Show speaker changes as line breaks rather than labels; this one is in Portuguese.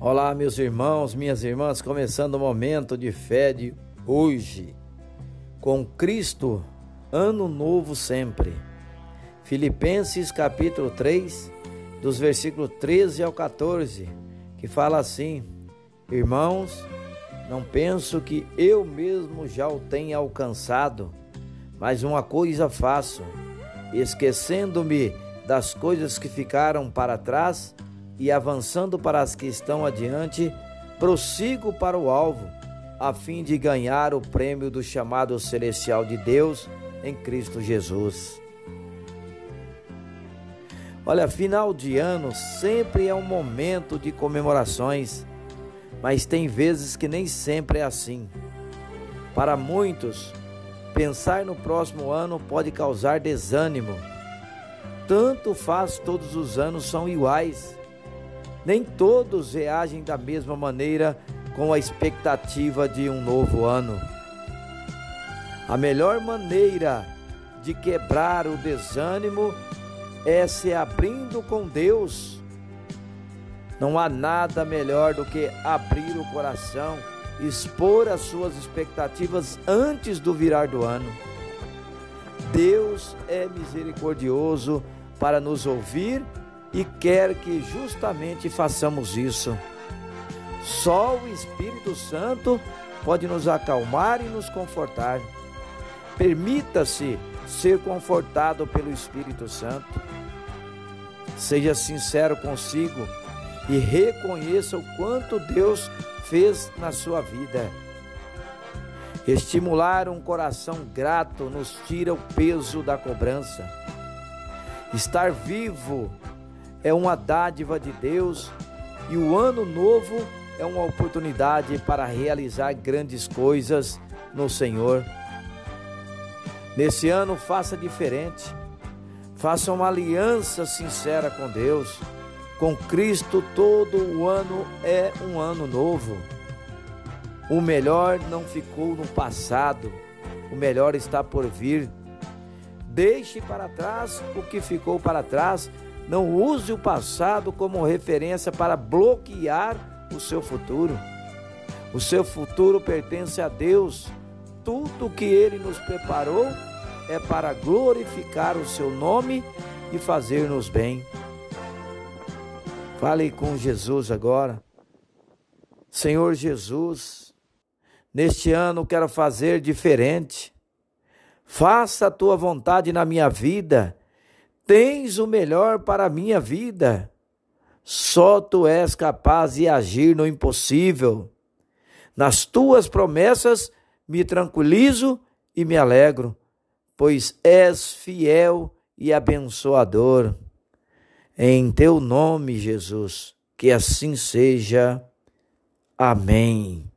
Olá, meus irmãos, minhas irmãs, começando o momento de fé de hoje. Com Cristo, ano novo sempre. Filipenses capítulo 3, dos versículos 13 ao 14, que fala assim: Irmãos, não penso que eu mesmo já o tenha alcançado, mas uma coisa faço, esquecendo-me das coisas que ficaram para trás, e avançando para as que estão adiante, prossigo para o alvo, a fim de ganhar o prêmio do chamado celestial de Deus em Cristo Jesus. Olha, final de ano sempre é um momento de comemorações, mas tem vezes que nem sempre é assim. Para muitos, pensar no próximo ano pode causar desânimo. Tanto faz todos os anos são iguais. Nem todos reagem da mesma maneira com a expectativa de um novo ano. A melhor maneira de quebrar o desânimo é se abrindo com Deus. Não há nada melhor do que abrir o coração, expor as suas expectativas antes do virar do ano. Deus é misericordioso para nos ouvir e quer que justamente façamos isso. Só o Espírito Santo pode nos acalmar e nos confortar. Permita-se ser confortado pelo Espírito Santo. Seja sincero consigo e reconheça o quanto Deus fez na sua vida. Estimular um coração grato nos tira o peso da cobrança. Estar vivo é uma dádiva de Deus e o ano novo é uma oportunidade para realizar grandes coisas no Senhor. Nesse ano, faça diferente. Faça uma aliança sincera com Deus. Com Cristo, todo o ano é um ano novo. O melhor não ficou no passado, o melhor está por vir. Deixe para trás o que ficou para trás não use o passado como referência para bloquear o seu futuro. O seu futuro pertence a Deus. Tudo que Ele nos preparou é para glorificar o seu nome e fazer-nos bem. Fale com Jesus agora. Senhor Jesus, neste ano quero fazer diferente. Faça a tua vontade na minha vida tens o melhor para a minha vida. Só tu és capaz de agir no impossível. Nas tuas promessas me tranquilizo e me alegro, pois és fiel e abençoador. Em teu nome, Jesus, que assim seja. Amém.